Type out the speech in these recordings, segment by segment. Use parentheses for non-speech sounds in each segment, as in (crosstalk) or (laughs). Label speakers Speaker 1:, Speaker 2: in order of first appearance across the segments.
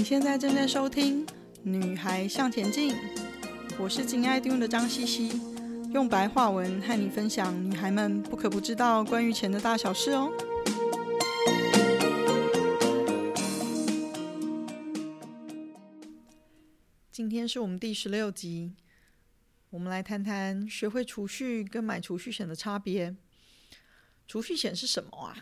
Speaker 1: 你现在正在收听《女孩向前进》，我是金爱听的张茜茜，用白话文和你分享女孩们不可不知道关于钱的大小事哦。今天是我们第十六集，我们来谈谈学会储蓄跟买储蓄险的差别。储蓄险是什么啊？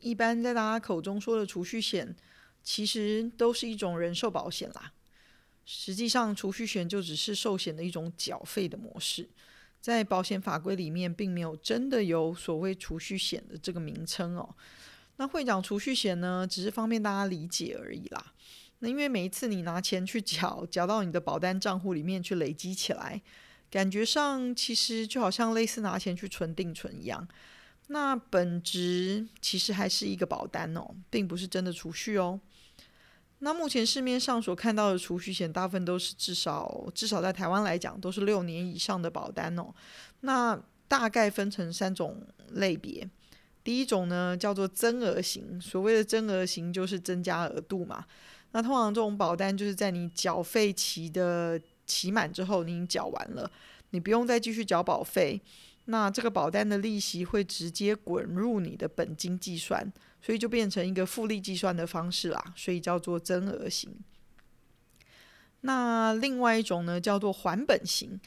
Speaker 1: 一般在大家口中说的储蓄险，其实都是一种人寿保险啦。实际上，储蓄险就只是寿险的一种缴费的模式，在保险法规里面，并没有真的有所谓储蓄险的这个名称哦。那会讲储蓄险呢，只是方便大家理解而已啦。那因为每一次你拿钱去缴，缴到你的保单账户里面去累积起来，感觉上其实就好像类似拿钱去存定存一样。那本质其实还是一个保单哦，并不是真的储蓄哦。那目前市面上所看到的储蓄险，大部分都是至少至少在台湾来讲，都是六年以上的保单哦。那大概分成三种类别，第一种呢叫做增额型，所谓的增额型就是增加额度嘛。那通常这种保单就是在你缴费期的期满之后，你已经缴完了，你不用再继续缴保费。那这个保单的利息会直接滚入你的本金计算，所以就变成一个复利计算的方式啦，所以叫做增额型。那另外一种呢，叫做还本型。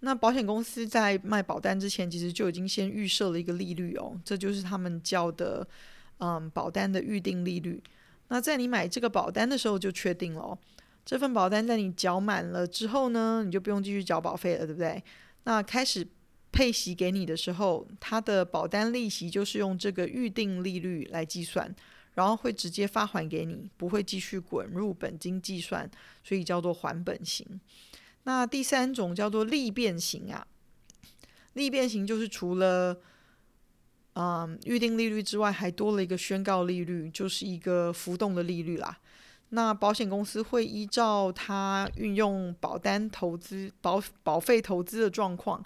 Speaker 1: 那保险公司在卖保单之前，其实就已经先预设了一个利率哦，这就是他们叫的嗯保单的预定利率。那在你买这个保单的时候就确定了哦，这份保单在你缴满了之后呢，你就不用继续缴保费了，对不对？那开始。配息给你的时候，它的保单利息就是用这个预定利率来计算，然后会直接发还给你，不会继续滚入本金计算，所以叫做还本型。那第三种叫做利变型啊，利变型就是除了嗯预定利率之外，还多了一个宣告利率，就是一个浮动的利率啦。那保险公司会依照它运用保单投资保保费投资的状况。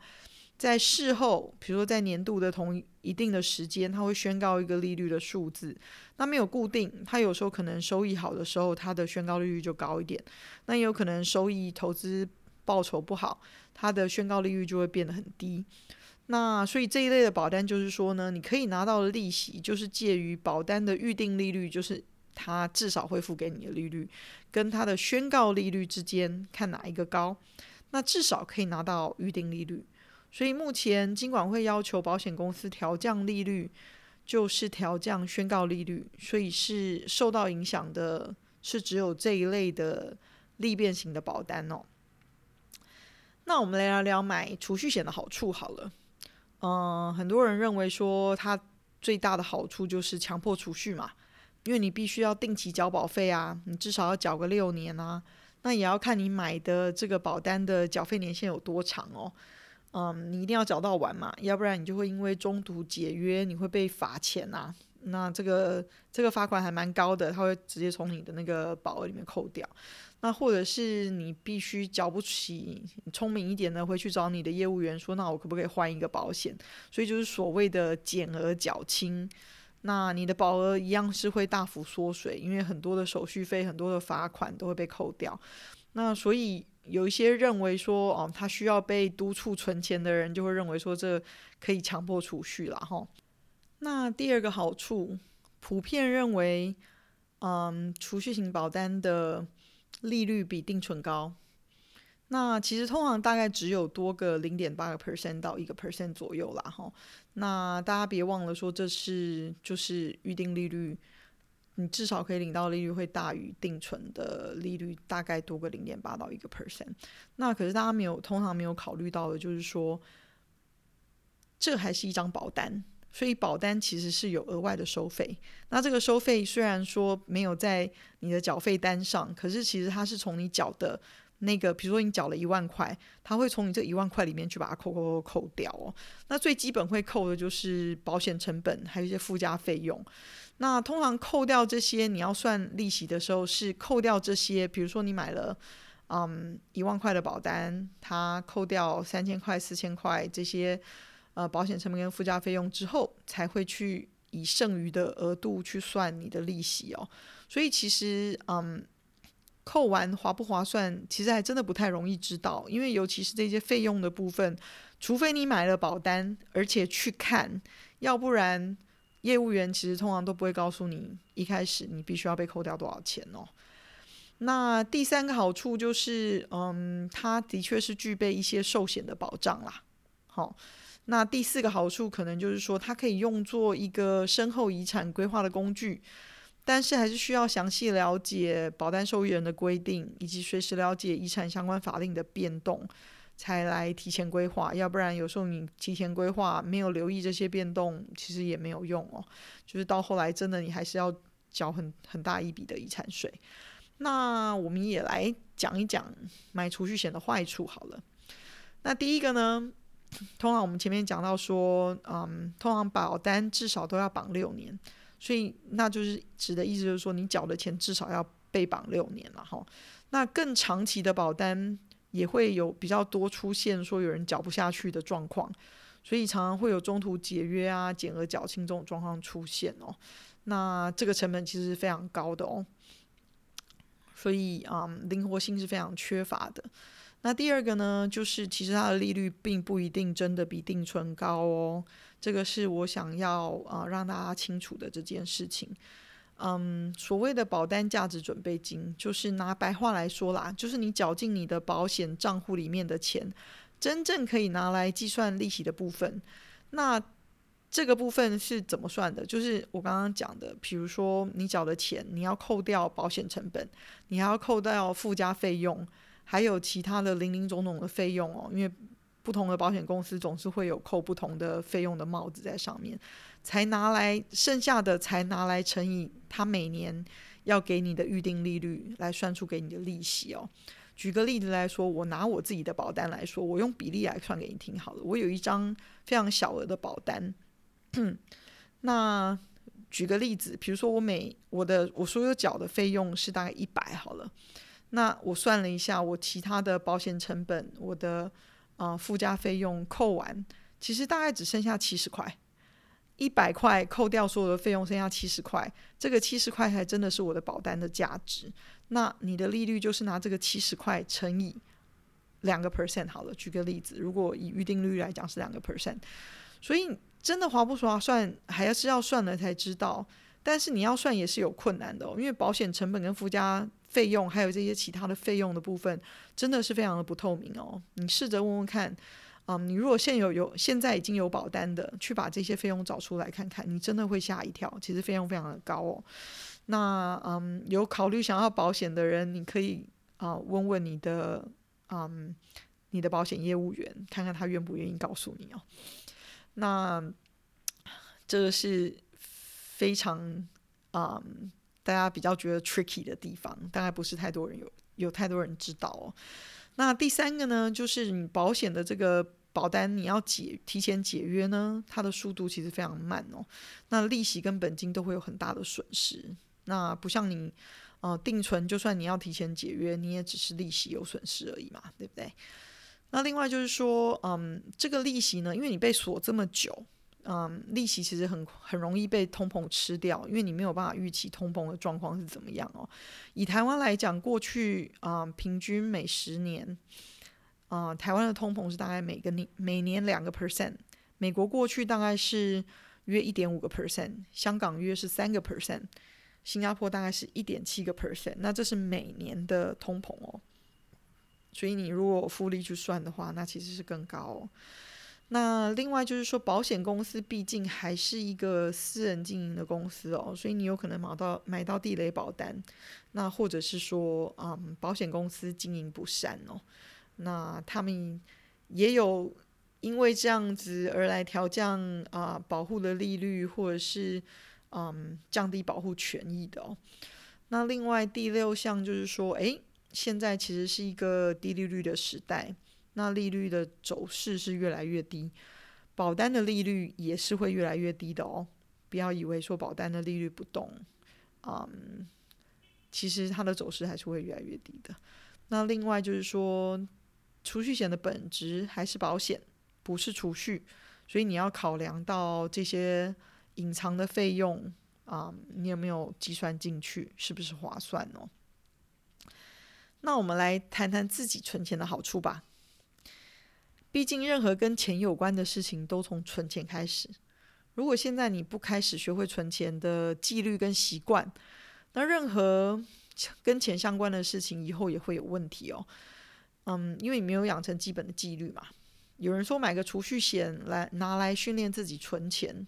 Speaker 1: 在事后，比如说在年度的同一定的时间，它会宣告一个利率的数字。那没有固定，它有时候可能收益好的时候，它的宣告利率就高一点；那也有可能收益投资报酬不好，它的宣告利率就会变得很低。那所以这一类的保单就是说呢，你可以拿到的利息，就是介于保单的预定利率，就是它至少会付给你的利率，跟它的宣告利率之间，看哪一个高。那至少可以拿到预定利率。所以目前金管会要求保险公司调降利率，就是调降宣告利率，所以是受到影响的，是只有这一类的利变型的保单哦。那我们来聊聊买储蓄险的好处好了。嗯，很多人认为说它最大的好处就是强迫储蓄嘛，因为你必须要定期缴保费啊，你至少要缴个六年啊。那也要看你买的这个保单的缴费年限有多长哦。嗯，你一定要缴到完嘛，要不然你就会因为中途解约，你会被罚钱呐、啊。那这个这个罚款还蛮高的，他会直接从你的那个保额里面扣掉。那或者是你必须缴不起，聪明一点的会去找你的业务员说，那我可不可以换一个保险？所以就是所谓的减额缴清，那你的保额一样是会大幅缩水，因为很多的手续费、很多的罚款都会被扣掉。那所以。有一些认为说，哦，他需要被督促存钱的人，就会认为说，这可以强迫储蓄了哈。那第二个好处，普遍认为，嗯，储蓄型保单的利率比定存高。那其实通常大概只有多个零点八个 percent 到一个 percent 左右啦哈。那大家别忘了说，这是就是预定利率。你至少可以领到利率会大于定存的利率，大概多个零点八到一个 percent。那可是大家没有，通常没有考虑到的，就是说，这还是一张保单，所以保单其实是有额外的收费。那这个收费虽然说没有在你的缴费单上，可是其实它是从你缴的那个，比如说你缴了一万块，它会从你这一万块里面去把它扣扣扣扣掉哦。那最基本会扣的就是保险成本，还有一些附加费用。那通常扣掉这些，你要算利息的时候是扣掉这些，比如说你买了，嗯，一万块的保单，它扣掉三千块、四千块这些，呃，保险成本跟附加费用之后，才会去以剩余的额度去算你的利息哦。所以其实，嗯，扣完划不划算，其实还真的不太容易知道，因为尤其是这些费用的部分，除非你买了保单，而且去看，要不然业务员其实通常都不会告诉你一开始你必须要被扣掉多少钱哦。那第三个好处就是，嗯，它的确是具备一些寿险的保障啦。好，那第四个好处可能就是说，它可以用作一个身后遗产规划的工具，但是还是需要详细了解保单受益人的规定，以及随时了解遗产相关法令的变动，才来提前规划。要不然有时候你提前规划没有留意这些变动，其实也没有用哦。就是到后来真的你还是要缴很很大一笔的遗产税。那我们也来讲一讲买储蓄险的坏处好了。那第一个呢，通常我们前面讲到说，嗯，通常保单至少都要绑六年，所以那就是指的意思就是说，你缴的钱至少要被绑六年了哈。那更长期的保单也会有比较多出现说有人缴不下去的状况，所以常常会有中途解约啊、减额缴清这种状况出现哦。那这个成本其实是非常高的哦。所以啊，灵活性是非常缺乏的。那第二个呢，就是其实它的利率并不一定真的比定存高哦。这个是我想要啊，让大家清楚的这件事情。嗯，所谓的保单价值准备金，就是拿白话来说啦，就是你缴进你的保险账户里面的钱，真正可以拿来计算利息的部分。那这个部分是怎么算的？就是我刚刚讲的，比如说你缴的钱，你要扣掉保险成本，你还要扣掉附加费用，还有其他的零零总总的费用哦。因为不同的保险公司总是会有扣不同的费用的帽子在上面，才拿来剩下的才拿来乘以他每年要给你的预定利率来算出给你的利息哦。举个例子来说，我拿我自己的保单来说，我用比例来算给你听好了。我有一张非常小额的保单。那举个例子，比如说我每我的我所有缴的费用是大概一百好了，那我算了一下，我其他的保险成本，我的啊、呃、附加费用扣完，其实大概只剩下七十块，一百块扣掉所有的费用，剩下七十块，这个七十块才真的是我的保单的价值。那你的利率就是拿这个七十块乘以两个 percent 好了，举个例子，如果以预定利率来讲是两个 percent，所以。真的划不划算，还是要算了才知道。但是你要算也是有困难的哦，因为保险成本跟附加费用，还有这些其他的费用的部分，真的是非常的不透明哦。你试着问问看，嗯，你如果现有有现在已经有保单的，去把这些费用找出来看看，你真的会吓一跳。其实费用非常的高哦。那嗯，有考虑想要保险的人，你可以啊问问你的嗯你的保险业务员，看看他愿不愿意告诉你哦。那这个是非常啊、嗯，大家比较觉得 tricky 的地方，大概不是太多人有有太多人知道哦。那第三个呢，就是你保险的这个保单，你要解提前解约呢，它的速度其实非常慢哦。那利息跟本金都会有很大的损失。那不像你呃定存，就算你要提前解约，你也只是利息有损失而已嘛，对不对？那另外就是说，嗯，这个利息呢，因为你被锁这么久，嗯，利息其实很很容易被通膨吃掉，因为你没有办法预期通膨的状况是怎么样哦。以台湾来讲，过去啊，嗯，平均每十年，啊，嗯，台湾的通膨是大概每个年每年两个 percent，美国过去大概是约一点五个 percent，香港约是三个 percent，新加坡大概是一点七个 percent，那这是每年的通膨哦。所以你如果复利去算的话，那其实是更高。那另外就是说，保险公司毕竟还是一个私人经营的公司哦，所以你有可能买到买到地雷保单，那或者是说，嗯，保险公司经营不善哦，那他们也有因为这样子而来调降啊、保护的利率，或者是嗯降低保护权益的哦。那另外第六项就是说，诶。现在其实是一个低利率的时代，那利率的走势是越来越低，保单的利率也是会越来越低的哦。不要以为说保单的利率不动，嗯，其实它的走势还是会越来越低的。那另外就是说，储蓄险的本质还是保险，不是储蓄，所以你要考量到这些隐藏的费用啊，你有没有计算进去，是不是划算哦？那我们来谈谈自己存钱的好处吧。毕竟，任何跟钱有关的事情都从存钱开始。如果现在你不开始学会存钱的纪律跟习惯，那任何跟钱相关的事情以后也会有问题哦。嗯，因为你没有养成基本的纪律嘛。有人说买个储蓄险来拿来训练自己存钱，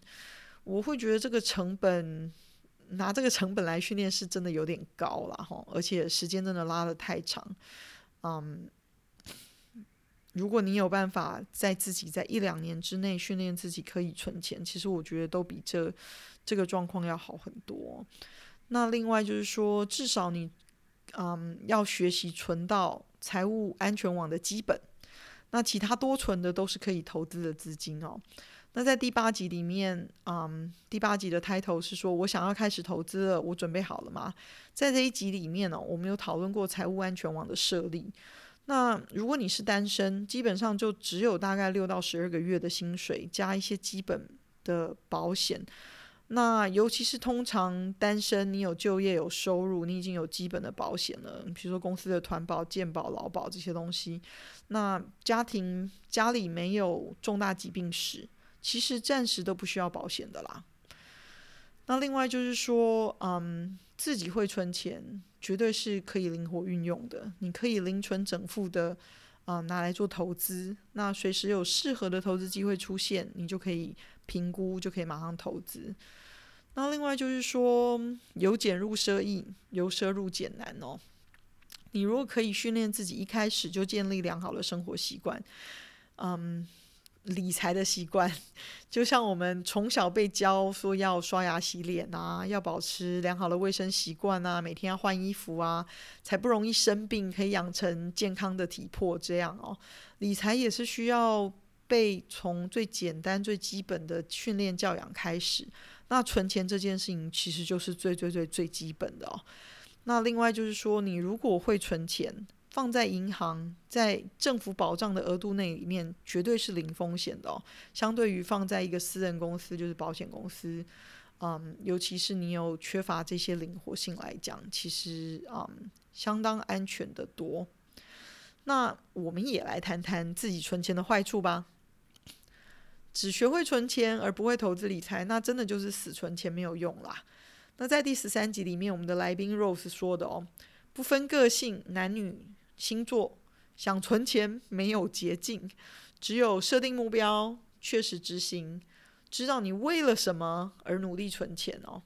Speaker 1: 我会觉得这个成本拿这个成本来训练是真的有点高了哈，而且时间真的拉得太长。嗯。如果你有办法在自己在一两年之内训练自己可以存钱，其实我觉得都比这这个状况要好很多。那另外就是说，至少你嗯要学习存到财务安全网的基本，那其他多存的都是可以投资的资金哦。那在第八集里面，嗯，第八集的 title 是说我想要开始投资了，我准备好了吗？在这一集里面呢，我们有讨论过财务安全网的设立。那如果你是单身，基本上就只有大概六到十二个月的薪水，加一些基本的保险。那尤其是通常单身，你有就业有收入，你已经有基本的保险了，比如说公司的团保、健保、劳保这些东西。那家庭家里没有重大疾病史，其实暂时都不需要保险的啦。那另外就是说，嗯，自己会存钱。绝对是可以灵活运用的，你可以零存整付的，啊、拿来做投资。那随时有适合的投资机会出现，你就可以评估，就可以马上投资。那另外就是说，由俭入奢易，由奢入俭难哦。你如果可以训练自己一开始就建立良好的生活习惯，嗯。理财的习惯，(laughs) 就像我们从小被教说要刷牙洗脸啊，要保持良好的卫生习惯啊，每天要换衣服啊，才不容易生病，可以养成健康的体魄。这样哦，理财也是需要被从最简单、最基本的训练教养开始。那存钱这件事情，其实就是最最最最基本的哦。那另外就是说，你如果会存钱。放在银行，在政府保障的额度内里面，绝对是零风险的哦。相对于放在一个私人公司，就是保险公司，嗯，尤其是你有缺乏这些灵活性来讲，其实嗯，相当安全的多。那我们也来谈谈自己存钱的坏处吧。只学会存钱而不会投资理财，那真的就是死存钱没有用啦。那在第十三集里面，我们的来宾 Rose 说的哦，不分个性，男女。星座想存钱没有捷径，只有设定目标，确实执行，知道你为了什么而努力存钱哦。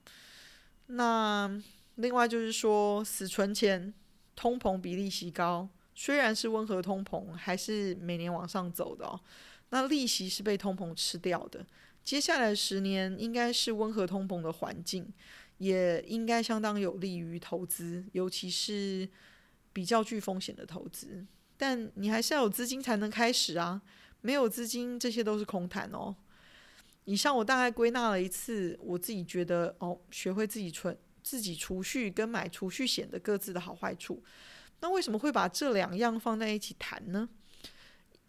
Speaker 1: 那另外就是说，死存钱，通膨比利息高，虽然是温和通膨，还是每年往上走的哦。那利息是被通膨吃掉的，接下来十年应该是温和通膨的环境，也应该相当有利于投资，尤其是。比较具风险的投资，但你还是要有资金才能开始啊！没有资金，这些都是空谈哦。以上我大概归纳了一次，我自己觉得哦，学会自己存、自己储蓄跟买储蓄险的各自的好坏处。那为什么会把这两样放在一起谈呢？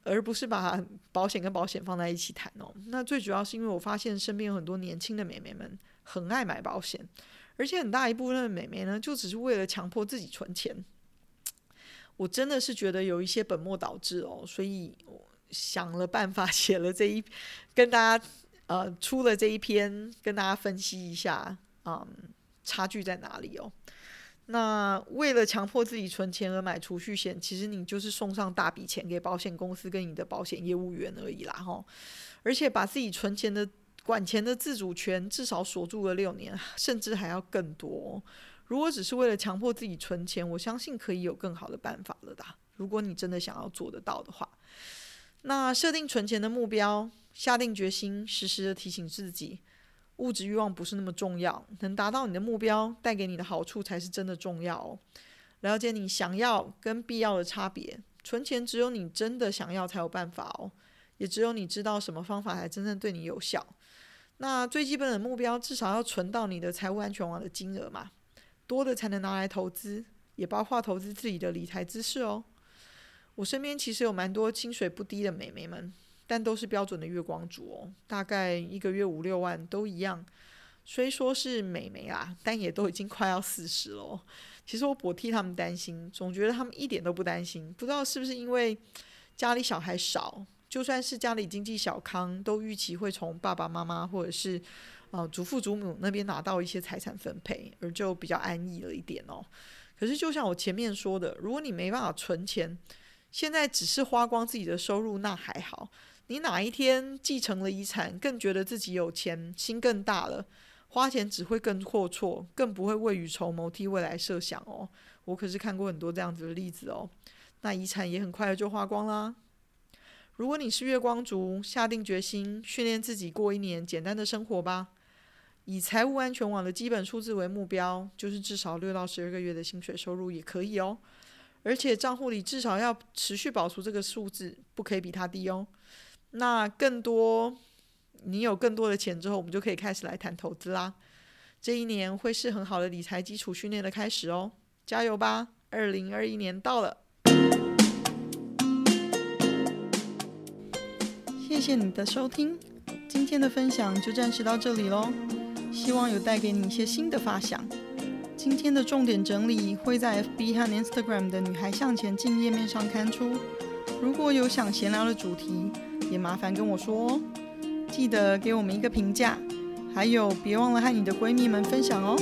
Speaker 1: 而不是把保险跟保险放在一起谈哦？那最主要是因为我发现身边有很多年轻的美眉们很爱买保险，而且很大一部分的美眉呢，就只是为了强迫自己存钱。我真的是觉得有一些本末倒置哦，所以我想了办法 (laughs) 写了这一，跟大家呃出了这一篇，跟大家分析一下，嗯，差距在哪里哦？那为了强迫自己存钱而买储蓄险，其实你就是送上大笔钱给保险公司跟你的保险业务员而已啦，吼！而且把自己存钱的管钱的自主权至少锁住了六年，甚至还要更多。如果只是为了强迫自己存钱，我相信可以有更好的办法了的。如果你真的想要做得到的话，那设定存钱的目标，下定决心，时时的提醒自己，物质欲望不是那么重要，能达到你的目标，带给你的好处才是真的重要哦。了解你想要跟必要的差别，存钱只有你真的想要才有办法哦，也只有你知道什么方法才真正对你有效。那最基本的目标，至少要存到你的财务安全网的金额嘛。多的才能拿来投资，也包括投资自己的理财知识哦。我身边其实有蛮多薪水不低的美眉们，但都是标准的月光族哦，大概一个月五六万都一样。虽说是美眉啦，但也都已经快要四十了。其实我不替他们担心，总觉得他们一点都不担心。不知道是不是因为家里小孩少，就算是家里经济小康，都预期会从爸爸妈妈或者是呃祖父祖母那边拿到一些财产分配，而就比较安逸了一点哦。可是就像我前面说的，如果你没办法存钱，现在只是花光自己的收入，那还好。你哪一天继承了遗产，更觉得自己有钱，心更大了。花钱只会更阔绰，更不会未雨绸缪，替未来设想哦。我可是看过很多这样子的例子哦。那遗产也很快就花光啦。如果你是月光族，下定决心训练自己过一年简单的生活吧。以财务安全网的基本数字为目标，就是至少六到十二个月的薪水收入也可以哦。而且账户里至少要持续保持这个数字，不可以比它低哦。那更多。你有更多的钱之后，我们就可以开始来谈投资啦。这一年会是很好的理财基础训练的开始哦，加油吧！二零二一年到了，谢谢你的收听，今天的分享就暂时到这里喽。希望有带给你一些新的发想。今天的重点整理会在 FB 和 Instagram 的女孩向前进页面上刊出。如果有想闲聊的主题，也麻烦跟我说哦。记得给我们一个评价，还有别忘了和你的闺蜜们分享哦。